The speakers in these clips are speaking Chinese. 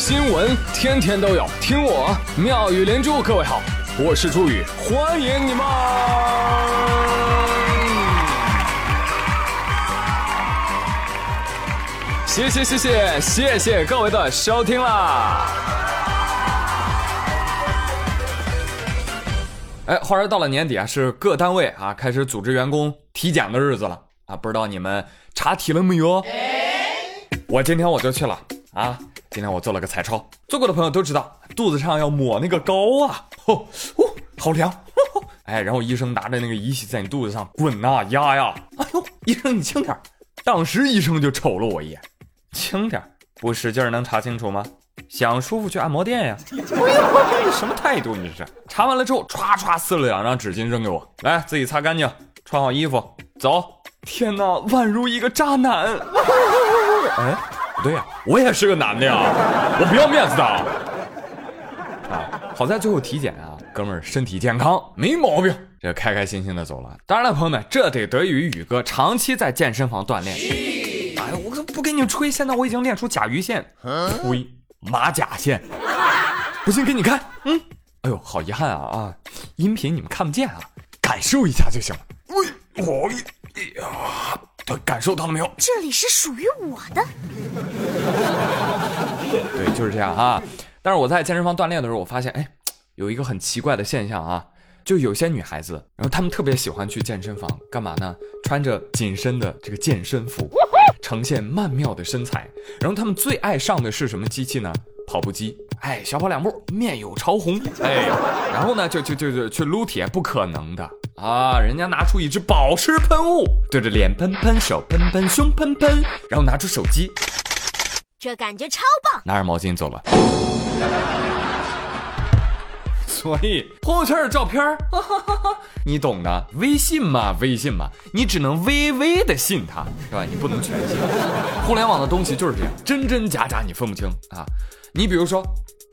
新闻天天都有，听我妙语连珠。各位好，我是朱宇，欢迎你们！谢谢谢谢谢谢各位的收听啦！哎，话说到了年底啊，是各单位啊开始组织员工体检的日子了啊，不知道你们查体了没有？我今天我就去了啊！今天我做了个彩超，做过的朋友都知道，肚子上要抹那个膏啊，哦哦，好凉，哎，然后医生拿着那个仪器在你肚子上滚呐压呀，哎呦，医生你轻点儿，当时医生就瞅了我一眼，轻点儿，不使劲儿能查清楚吗？想舒服去按摩店呀！哎呦，你什么态度？你这是？查完了之后，歘歘撕了两张纸巾扔给我，来自己擦干净，穿好衣服走。天哪，宛如一个渣男。哎，对呀，我也是个男的呀，我不要面子的。啊，好在最后体检啊，哥们儿身体健康，没毛病，这开开心心的走了。当然了，朋友们，这得得益于宇哥长期在健身房锻炼。哎呀，我可不跟你吹，现在我已经练出甲鱼线，呸马甲线。不信给你看，嗯，哎呦，好遗憾啊啊，音频你们看不见啊，感受一下就行了。喂，我。哎呀，感受到了没有？这里是属于我的。对，就是这样啊。但是我在健身房锻炼的时候，我发现，哎，有一个很奇怪的现象啊，就有些女孩子，然后她们特别喜欢去健身房干嘛呢？穿着紧身的这个健身服，呈现曼妙的身材。然后她们最爱上的是什么机器呢？跑步机。哎，小跑两步，面有潮红。哎，然后呢，就就就就去撸铁，不可能的。啊！人家拿出一支保湿喷雾，对着脸喷喷，手喷喷，胸喷喷，然后拿出手机，这感觉超棒。拿着毛巾走了。所以朋友圈的照片你懂的。微信嘛，微信嘛，你只能微微的信他，是吧？你不能全信。互联网的东西就是这样，真真假假你分不清啊。你比如说。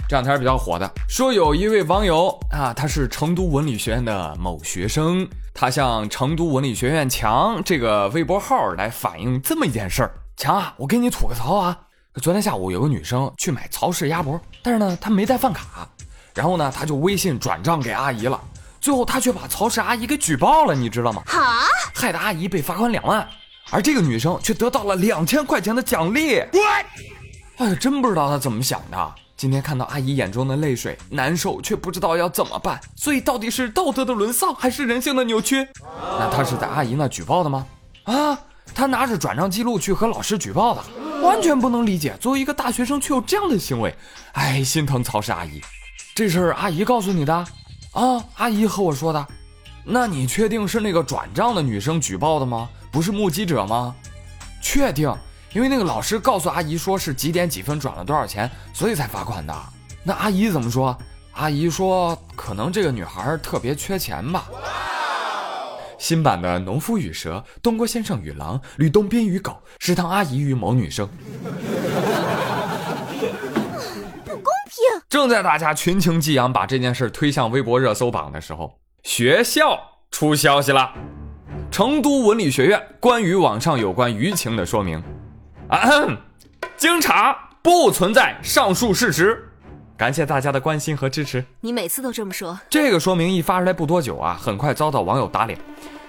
这两天比较火的，说有一位网友啊，他是成都文理学院的某学生，他向成都文理学院强这个微博号来反映这么一件事儿。强啊，我给你吐个槽啊，昨天下午有个女生去买曹氏鸭脖，但是呢她没带饭卡，然后呢她就微信转账给阿姨了，最后她却把曹氏阿姨给举报了，你知道吗？啊，害得阿姨被罚款两万，而这个女生却得到了两千块钱的奖励。哎，真不知道他怎么想的。今天看到阿姨眼中的泪水，难受却不知道要怎么办，所以到底是道德的沦丧还是人性的扭曲？那他是在阿姨那举报的吗？啊，他拿着转账记录去和老师举报的，完全不能理解。作为一个大学生却有这样的行为，哎，心疼曹氏阿姨。这事儿阿姨告诉你的？啊，阿姨和我说的。那你确定是那个转账的女生举报的吗？不是目击者吗？确定。因为那个老师告诉阿姨说是几点几分转了多少钱，所以才罚款的。那阿姨怎么说？阿姨说可能这个女孩特别缺钱吧。新版的《农夫与蛇》，东郭先生与狼，吕洞宾与狗，食堂阿姨与某女生。不公平！正在大家群情激昂把这件事推向微博热搜榜的时候，学校出消息了：成都文理学院关于网上有关舆情的说明。啊，经查不存在上述事实，感谢大家的关心和支持。你每次都这么说。这个说明一发出来不多久啊，很快遭到网友打脸。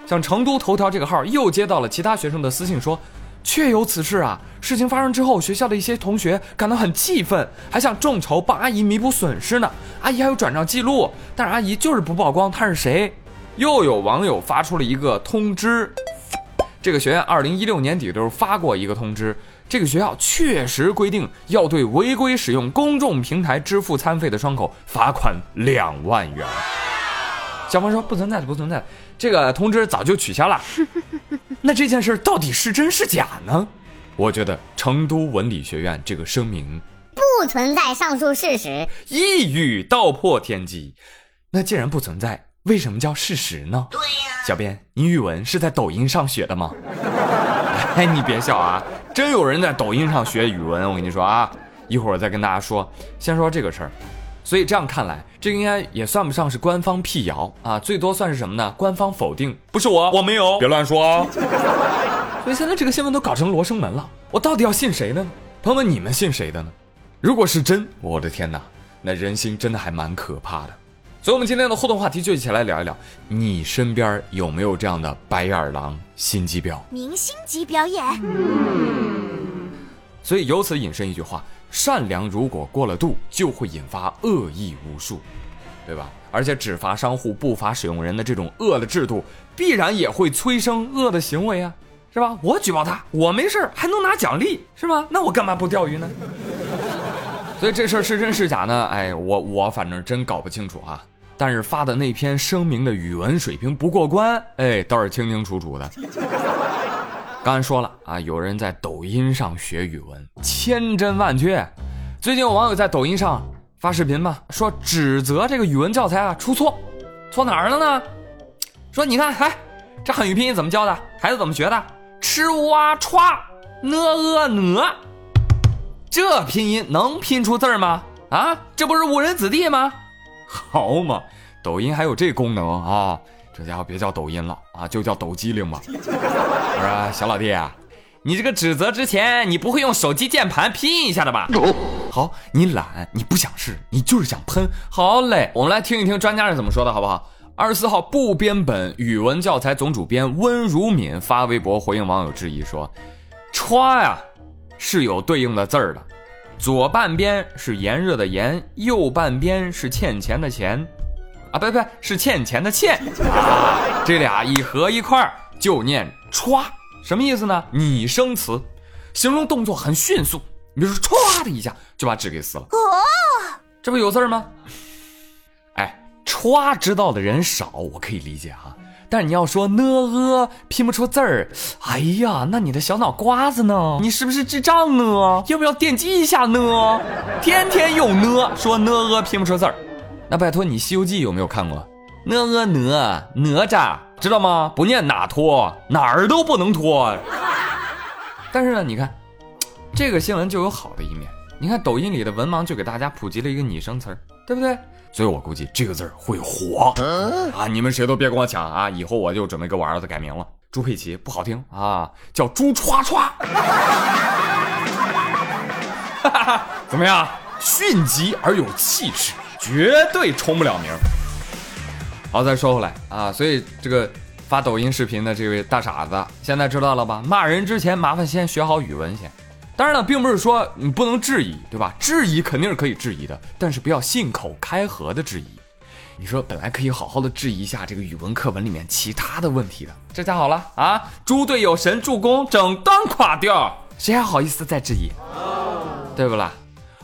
像成都头条这个号又接到了其他学生的私信，说确有此事啊。事情发生之后，学校的一些同学感到很气愤，还想众筹帮阿姨弥补损失呢。阿姨还有转账记录，但是阿姨就是不曝光她是谁。又有网友发出了一个通知。这个学院二零一六年底的时候发过一个通知，这个学校确实规定要对违规使用公众平台支付餐费的窗口罚款两万元。校方说不存在的，不存在的，这个通知早就取消了。那这件事到底是真是假呢？我觉得成都文理学院这个声明不存在上述事实，一语道破天机。那既然不存在。为什么叫事实呢？对呀，小编，你语文是在抖音上学的吗？哎，你别笑啊，真有人在抖音上学语文，我跟你说啊，一会儿我再跟大家说。先说这个事儿，所以这样看来，这应该也算不上是官方辟谣啊，最多算是什么呢？官方否定，不是我，我没有，别乱说。所以现在这个新闻都搞成罗生门了，我到底要信谁的呢？朋友们，你们信谁的呢？如果是真，我的天哪，那人心真的还蛮可怕的。所以，我们今天的互动话题就一起来聊一聊，你身边有没有这样的白眼狼、心机婊、明星级表演？所以，由此引申一句话：善良如果过了度，就会引发恶意无数，对吧？而且只罚商户不罚使用人的这种恶的制度，必然也会催生恶的行为啊，是吧？我举报他，我没事还能拿奖励，是吧？那我干嘛不钓鱼呢？所以这事儿是真是假呢？哎，我我反正真搞不清楚啊。但是发的那篇声明的语文水平不过关，哎，倒是清清楚楚的。刚才说了啊，有人在抖音上学语文，千真万确。最近有网友在抖音上发视频嘛，说指责这个语文教材啊出错，错哪儿了呢？说你看，哎，这汉语拼音怎么教的？孩子怎么学的？吃哇歘呢呃呢，这拼音能拼出字儿吗？啊，这不是误人子弟吗？好嘛，抖音还有这功能啊！这家伙别叫抖音了啊，就叫抖机灵 吧。我说小老弟啊，你这个指责之前，你不会用手机键盘拼一下的吧？好，你懒，你不想试，你就是想喷。好嘞，我们来听一听专家是怎么说的，好不好？二十四号，部编本语文教材总主编温如敏发微博回应网友质疑说：“歘呀，是有对应的字儿的。”左半边是炎热的炎，右半边是欠钱的钱，啊，不不，是欠钱的欠，这俩一合一块儿就念歘，什么意思呢？拟声词，形容动作很迅速。你比如说，歘的一下就把纸给撕了，哦，这不有字吗？哎，歘知道的人少，我可以理解哈。但你要说呢呃拼不出字儿，哎呀，那你的小脑瓜子呢？你是不是智障呢？要不要电击一下呢？天天用呢说呢呃拼不出字儿，那拜托你《西游记》有没有看过？呢呃哪哪吒知道吗？不念哪托哪儿都不能拖。但是呢，你看这个新闻就有好的一面，你看抖音里的文盲就给大家普及了一个拟声词儿，对不对？所以我估计这个字儿会火啊！你们谁都别跟我抢啊！以后我就准备给我儿子改名了，朱佩奇不好听啊，叫朱歘歘。怎么样？迅疾而有气势，绝对冲不了名。好，再说回来啊，所以这个发抖音视频的这位大傻子，现在知道了吧？骂人之前，麻烦先学好语文先。当然了，并不是说你不能质疑，对吧？质疑肯定是可以质疑的，但是不要信口开河的质疑。你说本来可以好好的质疑一下这个语文课文里面其他的问题的，这下好了啊！猪队友神助攻，整段垮掉，谁还好意思再质疑？对不啦？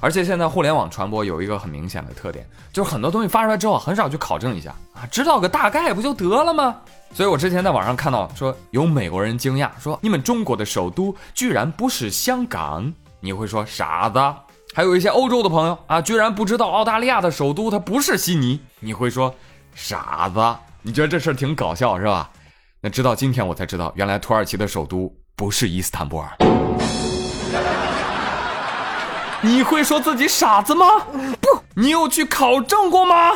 而且现在互联网传播有一个很明显的特点，就是很多东西发出来之后很少去考证一下啊，知道个大概不就得了吗？所以我之前在网上看到说，有美国人惊讶说，你们中国的首都居然不是香港，你会说傻子；还有一些欧洲的朋友啊，居然不知道澳大利亚的首都它不是悉尼，你会说傻子。你觉得这事儿挺搞笑是吧？那直到今天我才知道，原来土耳其的首都不是伊斯坦布尔。你会说自己傻子吗？不，你有去考证过吗？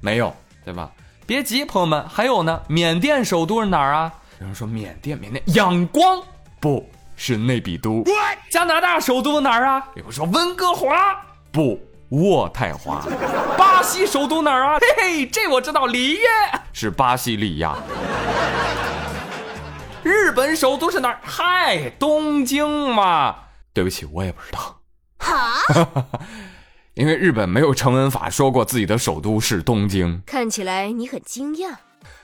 没有，对吧？别急，朋友们，还有呢。缅甸首都是哪儿啊？有人说缅甸，缅甸仰光不是内比都。加拿大首都哪儿啊？有人说温哥华不渥太华。巴西首都哪儿啊？嘿嘿，这我知道，里约是巴西利亚。日本首都是哪儿？嗨，东京嘛。对不起，我也不知道。哈。因为日本没有成文法说过自己的首都是东京，看起来你很惊讶。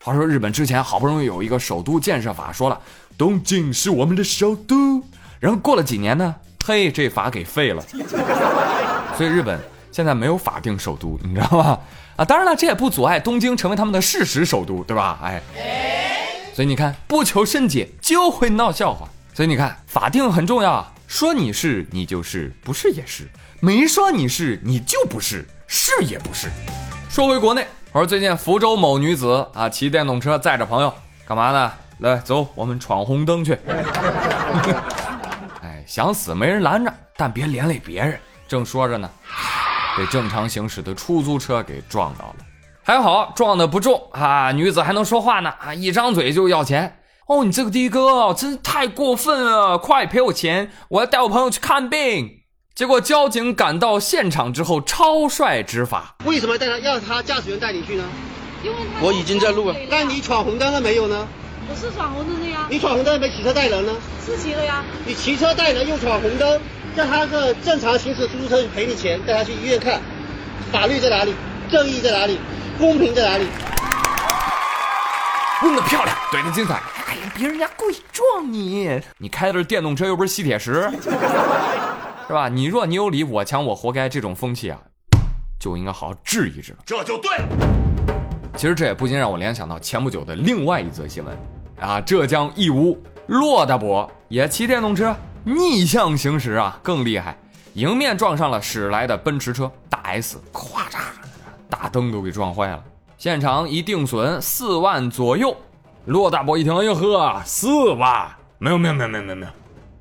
话说日本之前好不容易有一个首都建设法，说了东京是我们的首都，然后过了几年呢，嘿，这法给废了，所以日本现在没有法定首都，你知道吗？啊，当然了，这也不阻碍东京成为他们的事实首都，对吧？哎，所以你看，不求甚解就会闹笑话，所以你看，法定很重要，说你是你就是，不是也是。没说你是，你就不是，是也不是。说回国内，我说最近福州某女子啊，骑电动车载着朋友，干嘛呢？来，走，我们闯红灯去。哎，想死没人拦着，但别连累别人。正说着呢，被正常行驶的出租车给撞到了。还好撞的不重啊，女子还能说话呢啊，一张嘴就要钱。哦，你这个的哥真是太过分了，快赔我钱，我要带我朋友去看病。结果交警赶到现场之后，超帅执法。为什么带他要他驾驶员带你去呢？因为他我已经在路了那你闯红灯了没有呢？我是闯红灯的呀，你闯红灯没骑车带人呢？是骑了呀，你骑车带人又闯红灯，叫他个正常行驶出租车赔你钱，带他去医院看，法律在哪里？正义在哪里？公平在哪里？问的漂亮，怼的精彩。哎呀，别人家故意撞你，你开的是电动车，又不是吸铁石，是吧？你若你有理，我强我活该，这种风气啊，就应该好好治一治。这就对。其实这也不禁让我联想到前不久的另外一则新闻啊，浙江义乌骆大伯也骑电动车逆向行驶啊，更厉害，迎面撞上了驶来的奔驰车大 S，咵嚓，大灯都给撞坏了，现场一定损四万左右。骆大伯一听，哎呦呵，四万，没有没有没有没有没有没有，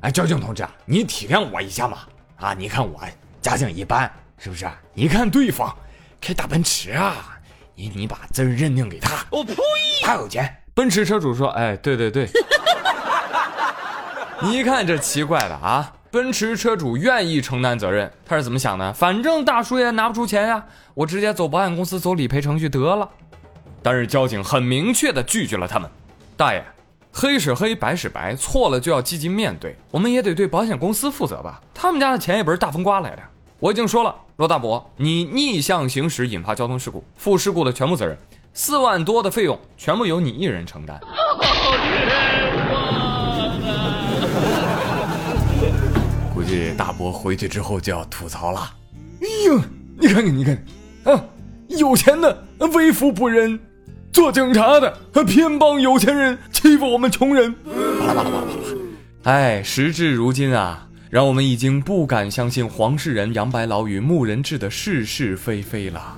哎，交警同志啊，你体谅我一下嘛，啊，你看我家境一般，是不是？你看对方开大奔驰啊。你你把字认定给他，我呸！他有钱。奔驰车主说：“哎，对对对。” 你一看这奇怪的啊，奔驰车主愿意承担责任，他是怎么想的？反正大叔也拿不出钱呀，我直接走保险公司走理赔程序得了。但是交警很明确的拒绝了他们。大爷，黑是黑，白是白，错了就要积极面对，我们也得对保险公司负责吧？他们家的钱也不是大风刮来的。我已经说了，罗大伯，你逆向行驶引发交通事故，负事故的全部责任，四万多的费用全部由你一人承担。计大伯回去之后就要吐槽了。哎呦，你看看，你看，啊，有钱的为富不仁，做警察的偏帮有钱人欺负我们穷人。巴拉巴拉巴拉巴拉。哎，时至如今啊。让我们已经不敢相信黄世仁、杨白劳与穆仁志的是是非非了。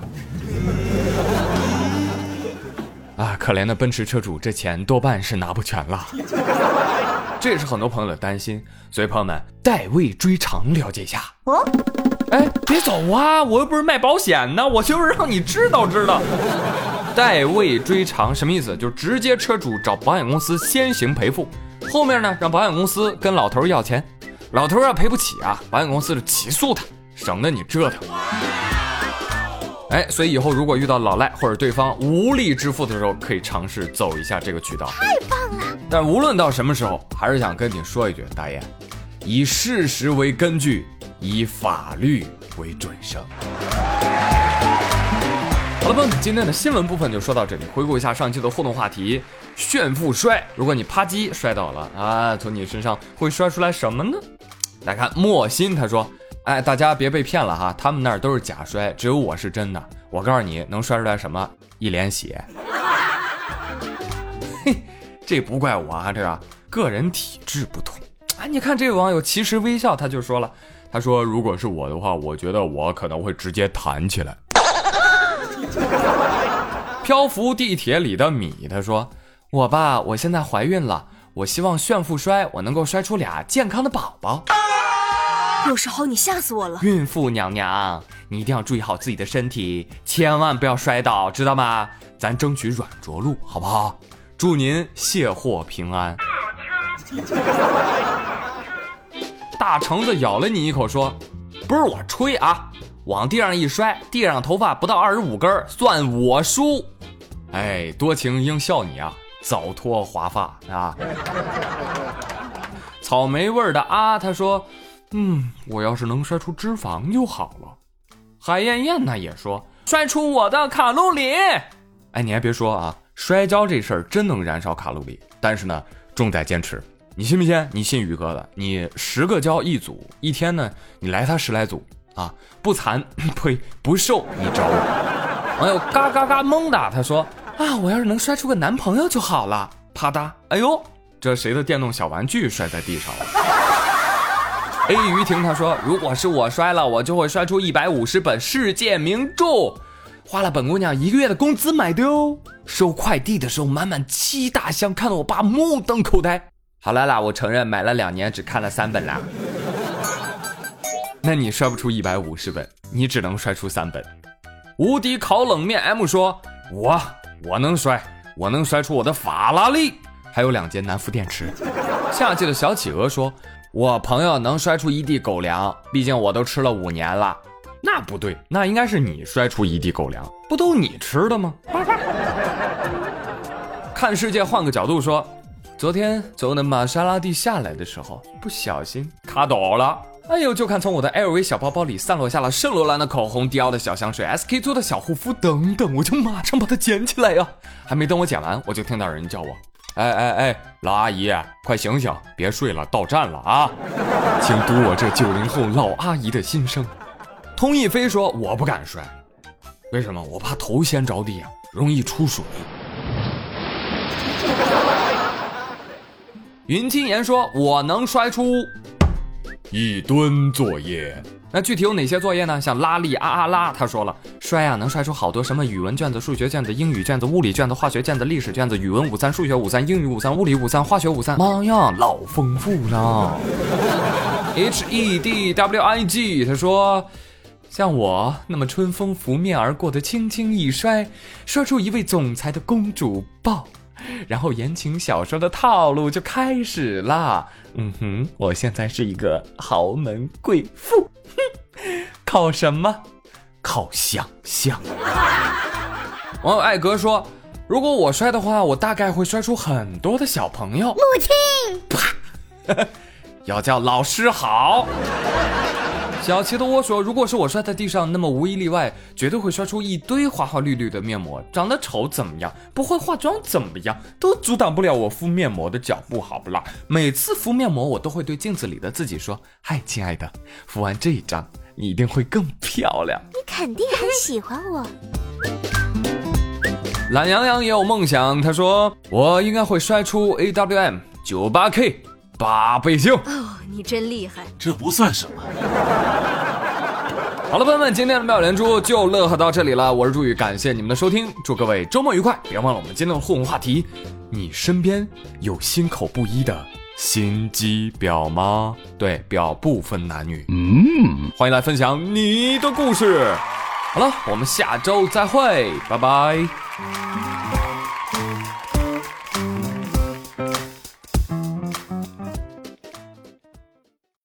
啊，可怜的奔驰车主，这钱多半是拿不全了。这也是很多朋友的担心，所以朋友们，代位追偿了解一下。哦，哎，别走啊！我又不是卖保险的，我就是让你知道知道。代位追偿什么意思？就是直接车主找保险公司先行赔付，后面呢让保险公司跟老头要钱。老头要赔不起啊，保险公司就起诉他，省得你折腾。哎，所以以后如果遇到老赖或者对方无力支付的时候，可以尝试走一下这个渠道。太棒了！但无论到什么时候，还是想跟你说一句，大爷，以事实为根据，以法律为准绳。好了，朋友们，今天的新闻部分就说到这里。回顾一下上期的互动话题：炫富摔。如果你啪叽摔倒了啊，从你身上会摔出来什么呢？来看莫心，他说：“哎，大家别被骗了哈，他们那儿都是假摔，只有我是真的。我告诉你，能摔出来什么？一脸血。嘿，这不怪我啊，这个个人体质不同。哎，你看这位网友其实微笑，他就说了，他说如果是我的话，我觉得我可能会直接弹起来。漂浮地铁里的米，他说，我吧，我现在怀孕了，我希望炫富摔，我能够摔出俩健康的宝宝。”有时候你吓死我了，孕妇娘娘，你一定要注意好自己的身体，千万不要摔倒，知道吗？咱争取软着陆，好不好？祝您卸货平安。大橙子咬了你一口，说：“不是我吹啊，往地上一摔，地上头发不到二十五根，算我输。”哎，多情应笑你啊，早脱华发啊。草莓味的啊，他说。嗯，我要是能摔出脂肪就好了。海燕燕呢也说摔出我的卡路里。哎，你还别说啊，摔跤这事儿真能燃烧卡路里，但是呢，重在坚持。你信不信？你信宇哥的？你十个跤一组，一天呢，你来他十来组啊，不残 呸不瘦，你找我。网友嘎嘎嘎懵的，他说啊，我要是能摔出个男朋友就好了。啪嗒，哎呦，这谁的电动小玩具摔在地上了？A 于婷她说：“如果是我摔了，我就会摔出一百五十本世界名著，花了本姑娘一个月的工资买的哦。收快递的时候满满七大箱，看得我爸目瞪口呆。好了啦，我承认买了两年只看了三本啦。那你摔不出一百五十本，你只能摔出三本。无敌烤冷面 M 说：我我能摔，我能摔出我的法拉利，还有两节南孚电池。夏季的小企鹅说。”我朋友能摔出一地狗粮，毕竟我都吃了五年了。那不对，那应该是你摔出一地狗粮，不都你吃的吗？看世界换个角度说，昨天从那玛莎拉蒂下来的时候，不小心卡倒了。哎呦，就看从我的 LV 小包包里散落下了圣罗兰的口红、迪奥的小香水、SK two 的小护肤等等，我就马上把它捡起来呀。还没等我捡完，我就听到人叫我：“哎哎哎，老阿姨，快醒醒，别睡了，到站了啊！” 请读我这九零后老阿姨的心声。通义飞说：“我不敢摔，为什么？我怕头先着地啊，容易出水。”云青言说：“我能摔出一吨作业。”那具体有哪些作业呢？像拉力啊啊拉，他说了，摔啊能摔出好多什么语文卷子、数学卷子、英语卷子、物理卷子、化学卷子、历史卷子、语文五三、数学五三、英语五三、物理五三、化学五三。妈呀，老丰富了。H E D W I G，他说，像我那么春风拂面而过的轻轻一摔，摔出一位总裁的公主抱。然后言情小说的套路就开始啦。嗯哼，我现在是一个豪门贵妇，哼，靠什么？靠想象。网友艾格说：“如果我摔的话，我大概会摔出很多的小朋友。”母亲，啪，要叫老师好。小齐的窝说：“如果是我摔在地上，那么无一例外，绝对会摔出一堆花花绿绿的面膜。长得丑怎么样？不会化妆怎么样？都阻挡不了我敷面膜的脚步，好不啦？每次敷面膜，我都会对镜子里的自己说：‘嗨，亲爱的，敷完这一张，你一定会更漂亮。’你肯定很喜欢我。懒羊羊也有梦想，他说：我应该会摔出 AWM 九八 K 八倍镜。哦，你真厉害。这不算什么。好了，朋友们，今天的妙连珠就乐呵到这里了。我是朱宇，感谢你们的收听，祝各位周末愉快。别忘了我们今天的互动话题：你身边有心口不一的心机婊吗？对，婊不分男女。嗯，欢迎来分享你的故事。好了，我们下周再会，拜拜。